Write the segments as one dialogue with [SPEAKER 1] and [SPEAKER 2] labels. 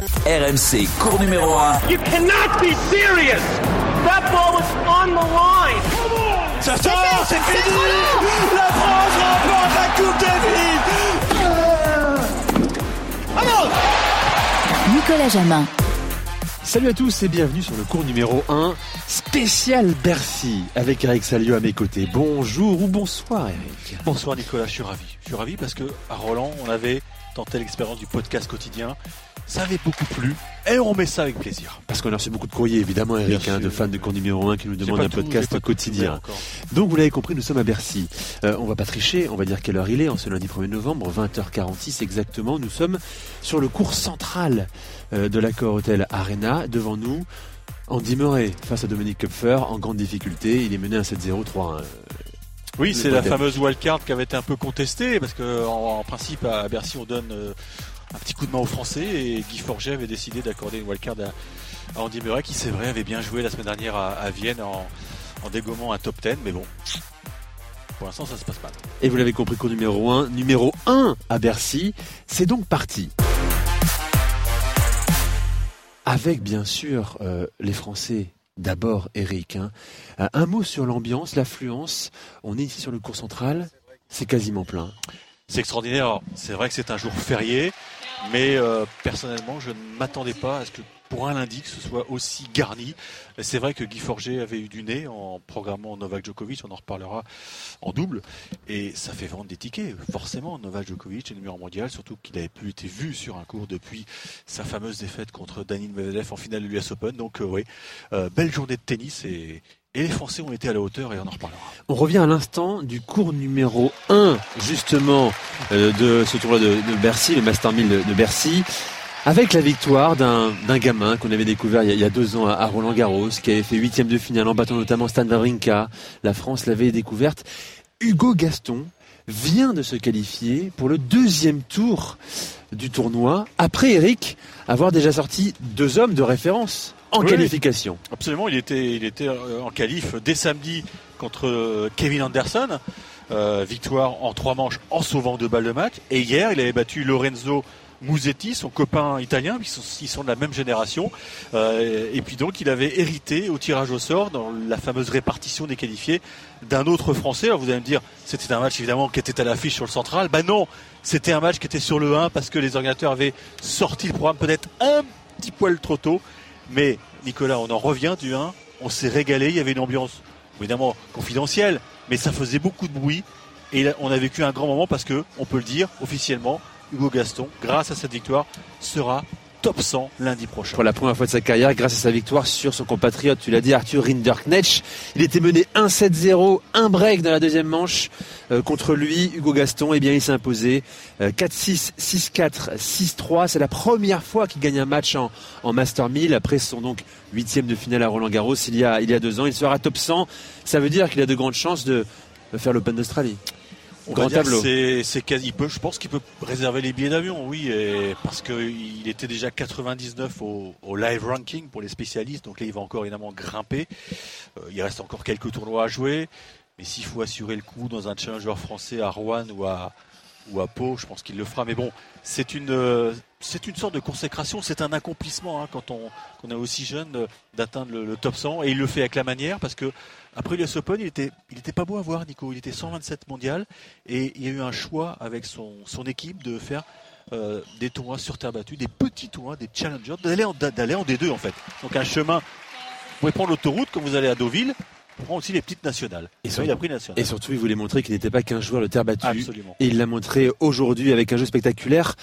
[SPEAKER 1] RMC, cours numéro 1.
[SPEAKER 2] You cannot be serious. That ball was on the line.
[SPEAKER 3] Ça sort, c'est fini. La France remporte la Coupe Davis. Vamos
[SPEAKER 4] Nicolas Jamin.
[SPEAKER 5] Salut à tous et bienvenue sur le cours numéro 1 spécial Bercy avec Eric Salio à mes côtés. Bonjour ou bonsoir Eric.
[SPEAKER 6] Bonsoir Nicolas, je suis ravi. Je suis ravi parce que à Roland, on avait tenté l'expérience du podcast quotidien. Ça avait beaucoup plu et on met ça avec plaisir.
[SPEAKER 5] Parce qu'on a reçu beaucoup de courriers évidemment Eric, hein, de fans de cours numéro 1 qui nous demandent un
[SPEAKER 6] tout-
[SPEAKER 5] podcast quotidien. Donc vous l'avez compris, nous sommes à Bercy. Euh, on va pas tricher, on va dire quelle heure il est en ce lundi 1er novembre, 20h46 exactement. Nous sommes sur le cours central euh, de l'accord Hotel Arena. Devant nous, Andy Murray face à Dominique Kupfer en grande difficulté. Il est mené à 7-0, 3-1.
[SPEAKER 6] Oui, c'est la fameuse wildcard qui avait été un peu contestée parce que en, en principe à Bercy on donne euh, un petit coup de main aux Français et Guy Forget avait décidé d'accorder une wildcard à, à Andy Murray qui c'est vrai avait bien joué la semaine dernière à, à Vienne en, en dégommant un top 10 mais bon pour l'instant ça se passe mal.
[SPEAKER 5] Et vous l'avez compris, cours numéro 1, numéro 1 à Bercy. C'est donc parti. Avec bien sûr euh, les Français. D'abord, Eric, hein. Euh, un mot sur l'ambiance, l'affluence. On est ici sur le cours central, c'est quasiment plein.
[SPEAKER 6] C'est extraordinaire. C'est vrai que c'est un jour férié, mais euh, personnellement, je ne m'attendais pas à ce que pour un lundi que ce soit aussi garni. C'est vrai que Guy Forget avait eu du nez en programmant Novak Djokovic, on en reparlera en double, et ça fait vendre des tickets. Forcément, Novak Djokovic est numéro mondial, surtout qu'il n'avait plus été vu sur un cours depuis sa fameuse défaite contre Danil Medvedev en finale de l'US Open. Donc euh, oui, euh, belle journée de tennis et, les Français ont été à la hauteur et on en reparlera.
[SPEAKER 5] On revient à l'instant du cours numéro 1, justement, euh, de ce tournoi de, Bercy, le Master 1000 de, de Bercy, avec la victoire d'un gamin qu'on avait découvert il y, a, il y a deux ans à, Roland Garros, qui avait fait huitième de finale en battant notamment Stan Wawrinka. La France l'avait découverte. Hugo Gaston vient de se qualifier pour le deuxième tour du tournoi, après Eric avoir déjà sorti deux hommes de référence en
[SPEAKER 6] Oui.
[SPEAKER 5] qualification.
[SPEAKER 6] Absolument, il était, il était euh, en qualif dès samedi contre euh, Kevin Anderson. Euh, victoire en trois manches en sauvant deux balles de match. Et hier, il avait battu Lorenzo Musetti, son copain italien, ils sont, de la même génération. Euh, et puis donc, il avait hérité au tirage au sort, dans la fameuse répartition des qualifiés, d'un autre Français. Alors vous allez me dire, c'était un match évidemment qui était à l'affiche sur le central. Bah non, c'était un match qui était sur le 1 parce que les organisateurs avaient sorti le programme peut-être un petit poil trop tôt. Mais Nicolas, on en revient du 1, on s'est régalé, il y avait une ambiance évidemment confidentielle, mais ça faisait beaucoup de bruit et on a vécu un grand moment parce que, on peut le dire officiellement, Hugo Gaston, grâce à cette victoire, sera top 100 lundi prochain.
[SPEAKER 5] pour la première fois de sa carrière grâce à sa victoire sur son compatriote, tu l'as dit, Arthur Rinderknecht. Il était mené 1-7-0, un break dans la deuxième manche euh, contre lui, Hugo Gaston. Et bien, il s'est imposé euh, 4-6, 6-4, 6-3. C'est la première fois qu'il gagne un match en, en Master 1000 après son donc huitième de finale à Roland Garros il y a, deux ans. Il sera top 100. Ça veut dire qu'il a de grandes chances de faire l'Open d'Australie.
[SPEAKER 6] On
[SPEAKER 5] Grand tableau.
[SPEAKER 6] C'est, quasi, je pense qu'il peut réserver les billets d'avion, oui, et parce qu'il était déjà 99 au, au live ranking pour les spécialistes, donc là il va encore évidemment grimper. Euh, il reste encore quelques tournois à jouer, mais s'il faut assurer le coup dans un challenger français à Rouen ou à ou à Pau, je pense qu'il le fera. Mais bon, c'est une euh, c'est une sorte de consécration, c'est un accomplissement hein, quand on est aussi jeune euh, d'atteindre le, top 100 et il le fait avec la manière parce que après l'US Open, il était il était pas beau à voir Nico, il était 127 mondial et il y a eu un choix avec son son équipe de faire euh, des tournois sur terre battue, des petits tournois, des challengers, d'aller d'aller en D2 en fait. Donc un chemin, vous pouvez prendre l'autoroute quand vous allez à Deauville, prendre aussi les petites nationales.
[SPEAKER 5] Et
[SPEAKER 6] Et
[SPEAKER 5] sur-
[SPEAKER 6] il a pris national.
[SPEAKER 5] Et surtout, il voulait montrer qu'il n'était pas qu'un joueur de terre battue.
[SPEAKER 6] Absolument.
[SPEAKER 5] Et il l'a montré aujourd'hui avec un jeu spectaculaire.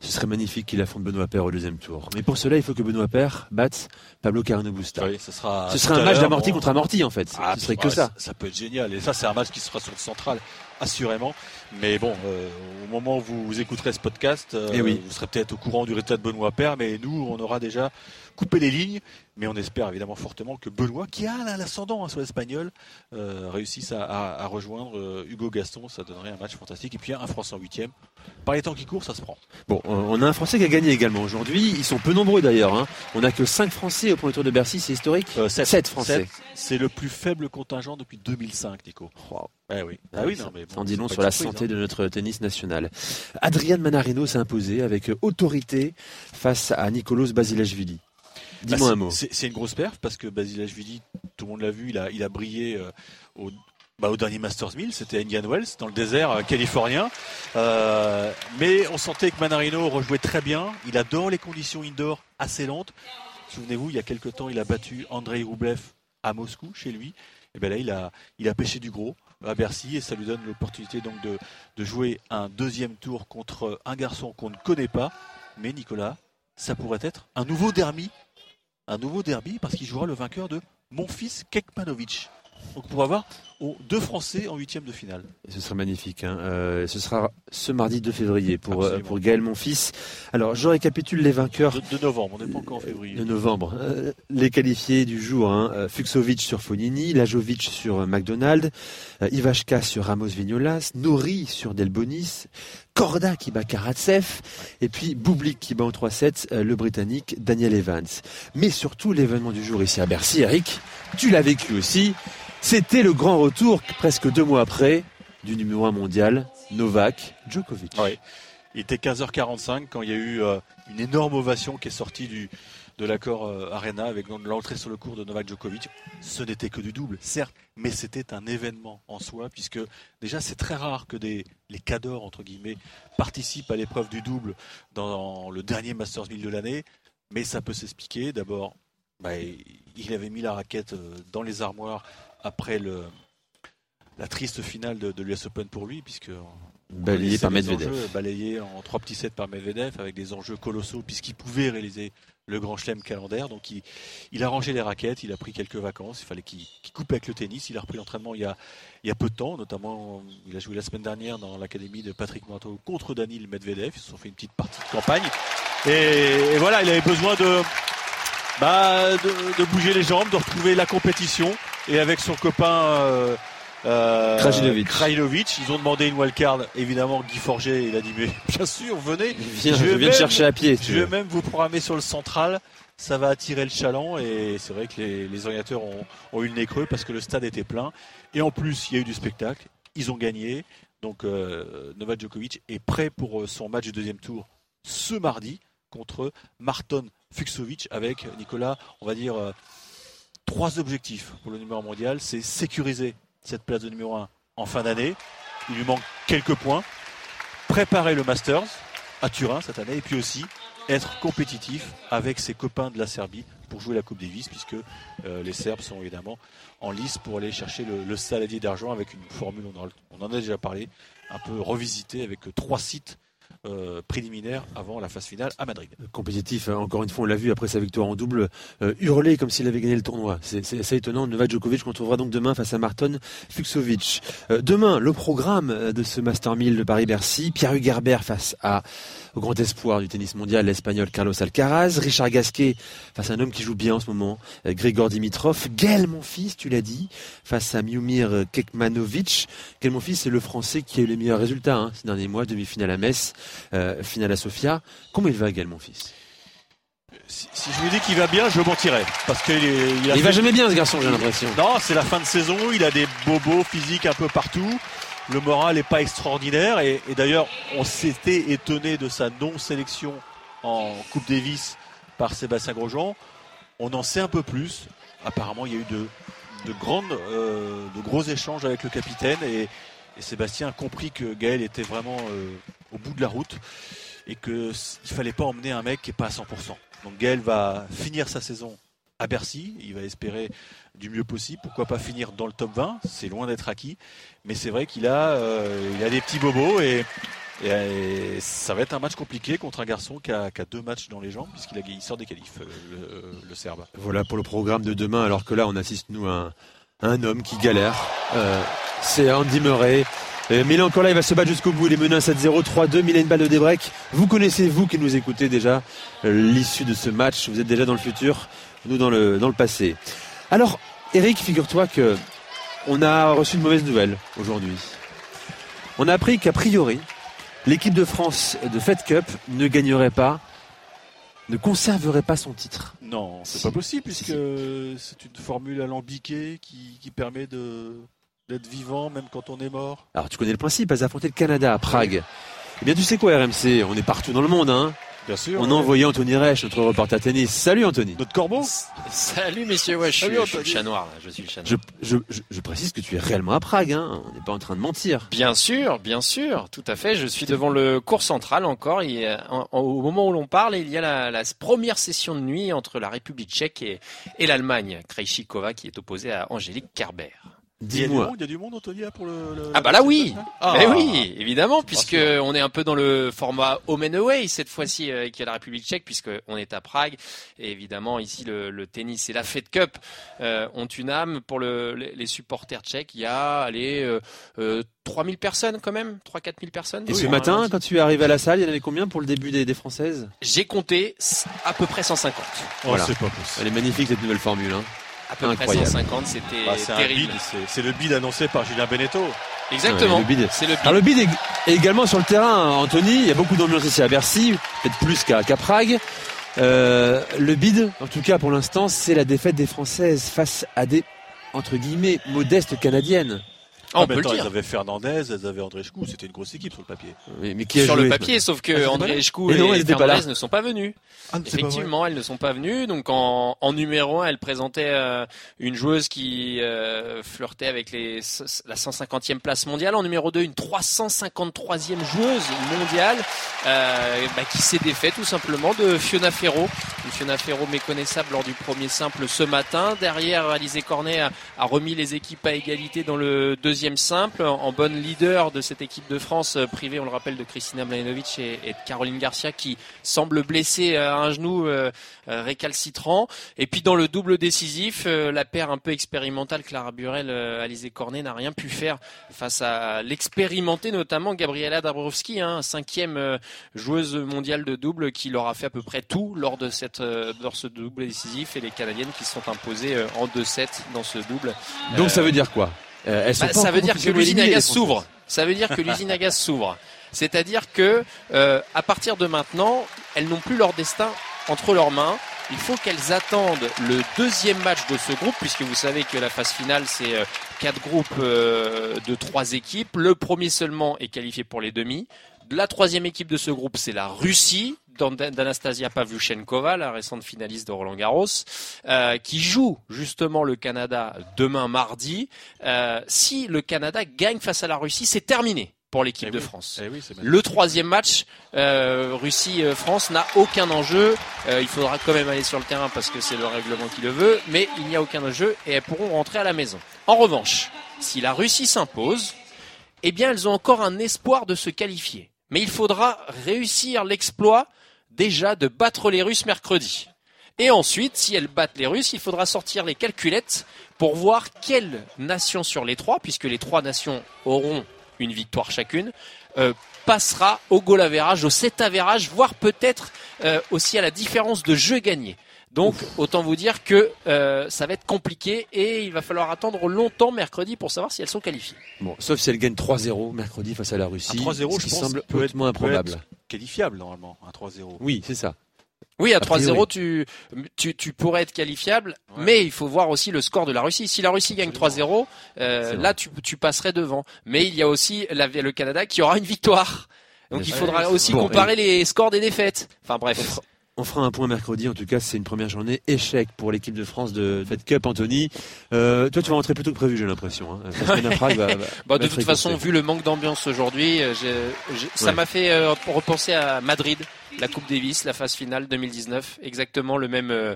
[SPEAKER 5] Ce serait magnifique qu'il affronte Benoît Paire au deuxième tour. Mais pour cela, il faut que Benoît Paire batte Pablo Carreno Busta.
[SPEAKER 6] Oui, ce sera,
[SPEAKER 5] Ce un match d'amorti contre amorti en fait.
[SPEAKER 6] Ah,
[SPEAKER 5] Ce serait
[SPEAKER 6] bah,
[SPEAKER 5] que ça.
[SPEAKER 6] Ça peut être génial. Et ça, c'est un match qui sera sur le central, assurément. Mais bon, euh, au moment où vous écouterez ce podcast, euh,
[SPEAKER 5] Eh oui.
[SPEAKER 6] vous serez peut-être au courant du résultat de Benoît Père. Mais nous, on aura déjà coupé les lignes. Mais on espère évidemment fortement que Benoît, qui a l'ascendant hein, sur l'Espagnol, euh, réussisse à, à- à rejoindre Hugo Gaston. Ça donnerait un match fantastique. Et puis un Français en huitième. Par les temps qui courent, ça se prend.
[SPEAKER 5] Bon, on a un Français qui a gagné également aujourd'hui. Ils sont peu nombreux d'ailleurs. hein. On n'a que 5 Français au premier tour de Bercy, c'est historique.
[SPEAKER 6] Euh, sept.
[SPEAKER 5] 7 Français.
[SPEAKER 6] C'est le plus faible contingent depuis 2005, Nico.
[SPEAKER 5] Oh,
[SPEAKER 6] Ah oui, ah oui, non, mais
[SPEAKER 5] bon, en dit long sur la santé hein. de notre tennis national. Adrian Manarino s'est imposé avec autorité face à Nicolas Basilashvili. Dis-moi
[SPEAKER 6] bah,
[SPEAKER 5] un mot.
[SPEAKER 6] C'est une grosse perf parce que Basilashvili, tout le monde l'a vu, il a, il a brillé euh, au, bah, au dernier Masters 1000, c'était Indian Wells dans le désert euh, californien. Euh, mais on sentait que Manarino rejouait très bien. Il adore les conditions indoor assez lentes. Souvenez-vous, il y a quelques temps, il a battu Andrei Rublev à Moscou, chez lui. Et bien là, il a, il a pêché du gros à Bercy et ça lui donne l'opportunité donc de, jouer un deuxième tour contre un garçon qu'on ne connaît pas. Mais Nicolas, ça pourrait être un nouveau derby, un nouveau derby parce qu'il jouera le vainqueur de mon fils Kekmanovic. Donc on pourra voir deux Français en huitième de finale.
[SPEAKER 5] ce serait magnifique. Hein. Euh, ce sera ce mardi 2 février pour, euh, pour Gaël Monfils. Alors je récapitule les vainqueurs.
[SPEAKER 6] De, novembre, on n'est pas encore en février.
[SPEAKER 5] De novembre. Euh, les qualifiés du jour, hein. Fuxovic sur Fonini, Lajovic sur McDonald, Ivashka sur Ramos Vignolas, Nori sur Delbonis, Korda qui bat Karatsev, et puis Bublik qui bat en 3-7 le Britannique Daniel Evans. Mais surtout l'événement du jour ici à Bercy, Eric, tu l'as vécu aussi. C'était le grand retour, presque deux mois après, du numéro 1 mondial, Novak Djokovic.
[SPEAKER 6] Il était 15h45 quand il y a eu euh, une énorme ovation qui est sortie de l'accord euh, Arena avec l'entrée sur le cours de Novak Djokovic. Ce n'était que du double, certes, mais c'était un événement en soi, puisque déjà c'est très rare que les cadors, entre guillemets, participent à l'épreuve du double dans le dernier Masters 1000 de l'année, mais ça peut s'expliquer. D'abord, bah, il avait mis la raquette euh, dans les armoires après le, la triste finale de, l'US Open pour lui, puisque
[SPEAKER 5] balayé par Medvedev.
[SPEAKER 6] balayé en trois petits sets par Medvedev avec des enjeux colossaux puisqu'il pouvait réaliser le grand chelem calendaire. Donc il, il, a rangé les raquettes, il a pris quelques vacances, il fallait qu'il coupe avec le tennis. Il a repris l'entraînement il, y a, il y a peu de temps, notamment il a joué la semaine dernière dans l'académie de Patrick Manteau contre Daniel Medvedev. Ils se sont fait une petite partie de campagne. et voilà, il avait besoin de, bah, de, bouger les jambes, de retrouver la compétition. Et avec son copain euh,
[SPEAKER 5] euh
[SPEAKER 6] Krajinovic. ils ont demandé une wildcard. Évidemment, Guy Forget, il a dit mais bien sûr, venez.
[SPEAKER 5] je, viens chercher à pied.
[SPEAKER 6] je vais même vous programmer sur le central. Ça va attirer le chaland et c'est vrai que les, les organisateurs ont, ont, eu le nez creux parce que le stade était plein. Et en plus, il y a eu du spectacle. Ils ont gagné. Donc euh, Novak Djokovic est prêt pour euh, son match du deuxième tour ce mardi contre Marton Fuxovic avec Nicolas, on va dire, euh, trois objectifs pour le numéro mondial. C'est sécuriser cette place de numéro 1 en fin d'année. Il lui manque quelques points. Préparer le Masters à Turin cette année et puis aussi être compétitif avec ses copains de la Serbie pour jouer la Coupe Davis puisque euh, les Serbes sont évidemment en lice pour aller chercher le, saladier d'argent avec une formule, on en a déjà parlé, un peu revisitée avec trois sites euh, préliminaire avant la phase finale à Madrid.
[SPEAKER 5] Compétitif, hein. encore une fois, on l'a vu après sa victoire en double, euh, hurler comme s'il avait gagné le tournoi. C'est assez étonnant. Novak Djokovic qu'on trouvera donc demain face à Marton Fuxovic. Euh, demain, le programme de ce Master 1000 de Paris-Bercy, Pierre Hugerbert face au grand espoir du tennis mondial, l'espagnol Carlos Alcaraz, Richard Gasquet face à un homme qui joue bien en ce moment, Grigor Dimitrov, Gaël Monfils, tu l'as dit, face à Miumir Kekmanovic. Gaël Monfils, c'est le Français qui a eu les meilleurs résultats hein, ces derniers mois, demi-finale à Metz. Euh, finale à Sofia. Comment il va, Gaël, mon fils?
[SPEAKER 6] Si, je vous dis qu'il va bien, je mentirais. Parce qu'il
[SPEAKER 5] il, il va jamais bien, ce garçon, j'ai l'impression.
[SPEAKER 6] Non, c'est la fin de saison. Il a des bobos physiques un peu partout. Le moral n'est pas extraordinaire. Et, d'ailleurs, on s'était étonné de sa non-sélection en Coupe Davis par Sébastien Grosjean. On en sait un peu plus. Apparemment, il y a eu de, de, grandes, euh, de gros échanges avec le capitaine. Et, et Sébastien a compris que Gaël était vraiment euh, au bout de la route et qu'il fallait pas emmener un mec qui n'est pas à 100%. Donc Gaël va finir sa saison à Bercy, il va espérer du mieux possible, pourquoi pas finir dans le top 20, c'est loin d'être acquis, mais c'est vrai qu'il a, euh, a des petits bobos et, ça va être un match compliqué contre un garçon qui a, deux matchs dans les jambes puisqu'il il sort des qualifs, euh, le, Serbe.
[SPEAKER 5] Voilà pour le programme de demain, alors que là on assiste nous à un, homme qui galère, c'est Andy Murray. Euh, encore là, il va se battre jusqu'au bout. Il est mené 7-0, 3-2. Mille une balle de débreak. Vous connaissez, vous qui nous écoutez déjà, euh, l'issue de ce match. Vous êtes déjà dans le futur, nous dans le, dans le passé. Alors, Eric, figure-toi que on a reçu une mauvaise nouvelle aujourd'hui. On a appris qu'a priori, l'équipe de France de Fed Cup ne gagnerait pas, ne conserverait pas son titre.
[SPEAKER 6] Non, c'est pas possible puisque c'est une formule alambiquée qui, qui permet de d'être vivant même quand on est mort
[SPEAKER 5] Alors tu connais le principe, à affronter le Canada à Prague. Eh bien tu sais quoi RMC, on est partout dans le monde. Hein.
[SPEAKER 6] Bien sûr.
[SPEAKER 5] On a envoyé Anthony Reich, notre reporter tennis. Salut Anthony.
[SPEAKER 6] Notre corbeau
[SPEAKER 7] Salut messieurs, ouais, je,
[SPEAKER 6] Salut,
[SPEAKER 7] suis, je suis le chat noir, là, je suis le chat noir.
[SPEAKER 5] Je, je, je, je précise que tu es réellement à Prague. Hein. On n'est pas en train de mentir.
[SPEAKER 7] Bien sûr, bien sûr, tout à fait. Je suis devant le cours central encore. Il y a- en- en- au moment où l'on parle, il y a la, la première session de nuit entre la République tchèque et, et l'Allemagne. Krejcikova qui est opposée à Angélique Kerber.
[SPEAKER 5] Dis-moi.
[SPEAKER 6] il y a du monde, Anthony, là, pour le. le-
[SPEAKER 7] Ah bah là oui,
[SPEAKER 6] Ah.
[SPEAKER 7] Mais oui, évidemment, puisque
[SPEAKER 6] sûr.
[SPEAKER 7] on est un peu dans le format home and away cette fois-ci euh, avec la République tchèque, puisque on est à Prague. Et évidemment, ici, le, le tennis et la Fed Cup euh, ont une âme pour le, les, les supporters tchèques. Il y a, allez, euh, euh, 3000 personnes quand même, 3-4 000 personnes.
[SPEAKER 5] Et
[SPEAKER 7] Oui,
[SPEAKER 5] ce matin, quand tu es arrivé à la salle, il y en avait combien pour le début des, des Françaises?
[SPEAKER 7] J'ai compté à peu près 150.
[SPEAKER 6] Oh,
[SPEAKER 5] Voilà.
[SPEAKER 6] c'est pas possible.
[SPEAKER 5] Elle est magnifique cette nouvelle formule. Hein.
[SPEAKER 7] À peu
[SPEAKER 5] Incroyable.
[SPEAKER 7] près 150, c'était
[SPEAKER 6] Bah,
[SPEAKER 7] terrible.
[SPEAKER 6] bid, c'est- le bid annoncé par Julien Beneteau.
[SPEAKER 7] Exactement,
[SPEAKER 5] Ouais, le bid.
[SPEAKER 7] c'est le bid.
[SPEAKER 5] Alors le bid est est également sur le terrain, Anthony. Il y a beaucoup d'ambiance ici à Bercy, peut-être plus qu'à qu'à Prague. Euh, le bid, en tout cas pour l'instant, c'est la défaite des Françaises face à des entre guillemets modestes canadiennes.
[SPEAKER 7] Ah, on
[SPEAKER 6] En
[SPEAKER 7] peut
[SPEAKER 6] même
[SPEAKER 7] le
[SPEAKER 6] temps,
[SPEAKER 7] dire.
[SPEAKER 6] elles avaient Fernandez, elles avaient André Chkou, c'était une grosse équipe sur le papier.
[SPEAKER 5] Mais, mais qui a
[SPEAKER 7] Sur
[SPEAKER 5] joué
[SPEAKER 7] le papier, sauf
[SPEAKER 6] Ah,
[SPEAKER 7] que
[SPEAKER 6] pas
[SPEAKER 7] André
[SPEAKER 5] Et
[SPEAKER 7] et,
[SPEAKER 5] non, elles.
[SPEAKER 7] Fernandez ne sont pas venus.
[SPEAKER 6] Ah,
[SPEAKER 7] Effectivement, elles ne sont pas venues. Donc en, en numéro 1, elle présentait euh, une joueuse qui euh, flirtait avec les, la 150e place mondiale. En numéro 2, une 353e joueuse mondiale euh, bah, qui s'est défait tout simplement de Fiona Ferro. Une Fiona Ferro méconnaissable lors du premier simple ce matin. Derrière, Alizé Cornet a, a remis les équipes à égalité dans le deuxième simple. En bonne leader de cette équipe de France euh, privée, on le rappelle, de Kristina Mladenovic et, et de Caroline Garcia qui semble blessée à un genou euh, euh, récalcitrant. Et puis dans le double décisif, euh, la paire un peu expérimentale Clara Burel, euh, Alizé Cornet n'a rien pu faire face à l'expérimenté notamment Gabriela Dabrowski, hein, cinquième euh, joueuse mondiale de double qui leur a fait à peu près tout lors de cette euh, lors ce double décisif et les Canadiennes qui se sont imposées euh, en 2-7 dans ce double.
[SPEAKER 5] Donc
[SPEAKER 7] Euh,
[SPEAKER 5] ça veut dire quoi? Euh, elles sont
[SPEAKER 7] bah, ça veut dire que l'usine à gaz s'ouvre. Ça veut dire que l'usine à gaz s'ouvre. C'est-à-dire que euh, à partir de maintenant, elles n'ont plus leur destin entre leurs mains. Il faut qu'elles attendent le deuxième match de ce groupe, puisque vous savez que la phase finale, c'est euh, quatre groupes euh, de trois équipes. Le premier seulement est qualifié pour les demi. La troisième équipe de ce groupe, c'est la Russie d'Anastasia Pavlyuchenkova, la récente finaliste de Roland Garros, euh, qui joue justement le Canada demain mardi. Euh, si le Canada gagne face à la Russie, c'est terminé pour l'équipe
[SPEAKER 6] Eh
[SPEAKER 7] de
[SPEAKER 6] oui.
[SPEAKER 7] France.
[SPEAKER 6] Eh oui,
[SPEAKER 7] Le troisième match, euh, Russie-France, n'a aucun enjeu. Euh, il faudra quand même aller sur le terrain parce que c'est le règlement qui le veut, mais il n'y a aucun enjeu et elles pourront rentrer à la maison. En revanche, si la Russie s'impose, eh bien elles ont encore un espoir de se qualifier. Mais il faudra réussir l'exploit déjà de battre les Russes mercredi. Et ensuite, si elles battent les Russes, il faudra sortir les calculettes pour voir quelle nation sur les trois, puisque les trois nations auront une victoire chacune, euh, passera au goal average, au set average, voire peut-être euh, aussi à la différence de jeu gagné. Donc autant vous dire que euh, ça va être compliqué et il va falloir attendre longtemps mercredi pour savoir si elles sont qualifiées.
[SPEAKER 5] Bon, sauf si elles gagnent 3-0 mercredi face à la Russie.
[SPEAKER 6] Un 3-0,
[SPEAKER 5] ce
[SPEAKER 6] je
[SPEAKER 5] qui
[SPEAKER 6] pense,
[SPEAKER 5] semble
[SPEAKER 6] peut être- peut
[SPEAKER 5] improbable.
[SPEAKER 6] être qualifiable normalement, un 3-0.
[SPEAKER 5] Oui, c'est ça.
[SPEAKER 7] Oui, à
[SPEAKER 5] A priori.
[SPEAKER 7] 3-0, tu, tu, tu pourrais être qualifiable,
[SPEAKER 6] Ouais.
[SPEAKER 7] mais il faut voir aussi le score de la Russie. Si la Russie gagne 3-0, euh, là, tu, tu passerais devant. Mais il y a aussi la, le Canada qui aura une victoire. Donc il faudra aussi
[SPEAKER 5] bon,
[SPEAKER 7] comparer les scores des défaites. Enfin bref.
[SPEAKER 5] On fera un point mercredi. En tout cas, c'est une première journée échec pour l'équipe de France de Fed Cup. Anthony, euh, toi, tu vas rentrer plus tôt que prévu, j'ai l'impression. Hein. Va- va-
[SPEAKER 7] Bah, de toute façon, vu le manque d'ambiance aujourd'hui, euh, ça
[SPEAKER 5] Ouais.
[SPEAKER 7] m'a fait euh, repenser à Madrid, la Coupe Davis, la phase finale 2019. Exactement le même euh,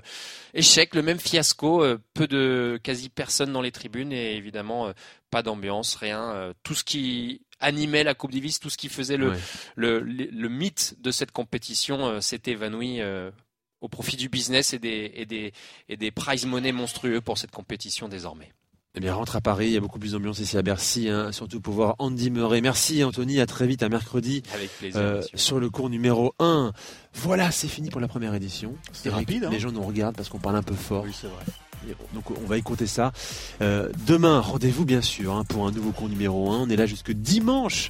[SPEAKER 7] échec, le même fiasco. euh, peu de quasi personne dans les tribunes et évidemment euh, pas d'ambiance, rien. tout ce qui animait la Coupe Davis, tout ce qui faisait le,
[SPEAKER 5] Ouais.
[SPEAKER 7] le, le, le mythe de cette compétition s'est évanoui. au profit du business et des, et des, et des prize money monstrueux pour cette compétition désormais.
[SPEAKER 5] Eh bien, rentre à Paris. Il y a beaucoup plus d'ambiance ici à Bercy, hein, surtout pour voir Andy Murray. Merci, Anthony. À très vite, à mercredi,
[SPEAKER 7] Avec plaisir.
[SPEAKER 5] euh, sur le cours numéro 1. Voilà, c'est fini pour la première édition.
[SPEAKER 6] C'était rapide, hein
[SPEAKER 5] Les gens nous regardent parce qu'on parle un peu fort.
[SPEAKER 6] Oui, c'est vrai.
[SPEAKER 5] Donc on va écouter ça. Euh, demain, rendez-vous bien sûr hein, pour un nouveau cours numéro 1. On est là jusque dimanche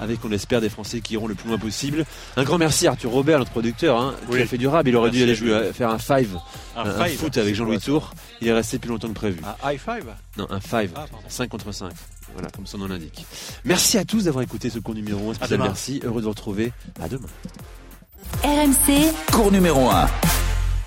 [SPEAKER 5] avec, on l'espère, des Français qui iront le plus loin possible. Un grand merci à Arthur Robert, notre producteur, hein, qui a fait du rap. Il aurait dû aller jouer, à- faire un five,
[SPEAKER 6] Un, five,
[SPEAKER 5] foot avec Jean-Louis Tour. Il est resté plus longtemps que prévu.
[SPEAKER 6] Un high five
[SPEAKER 5] Non, un five.
[SPEAKER 6] Ah, pardon.
[SPEAKER 5] 5 contre 5. Voilà, comme son nom l'indique. Merci à tous d'avoir écouté ce cours numéro 1 spécial
[SPEAKER 6] demain.
[SPEAKER 5] Merci. Heureux de vous retrouver. À demain.
[SPEAKER 4] RMC,
[SPEAKER 1] Cours numéro 1.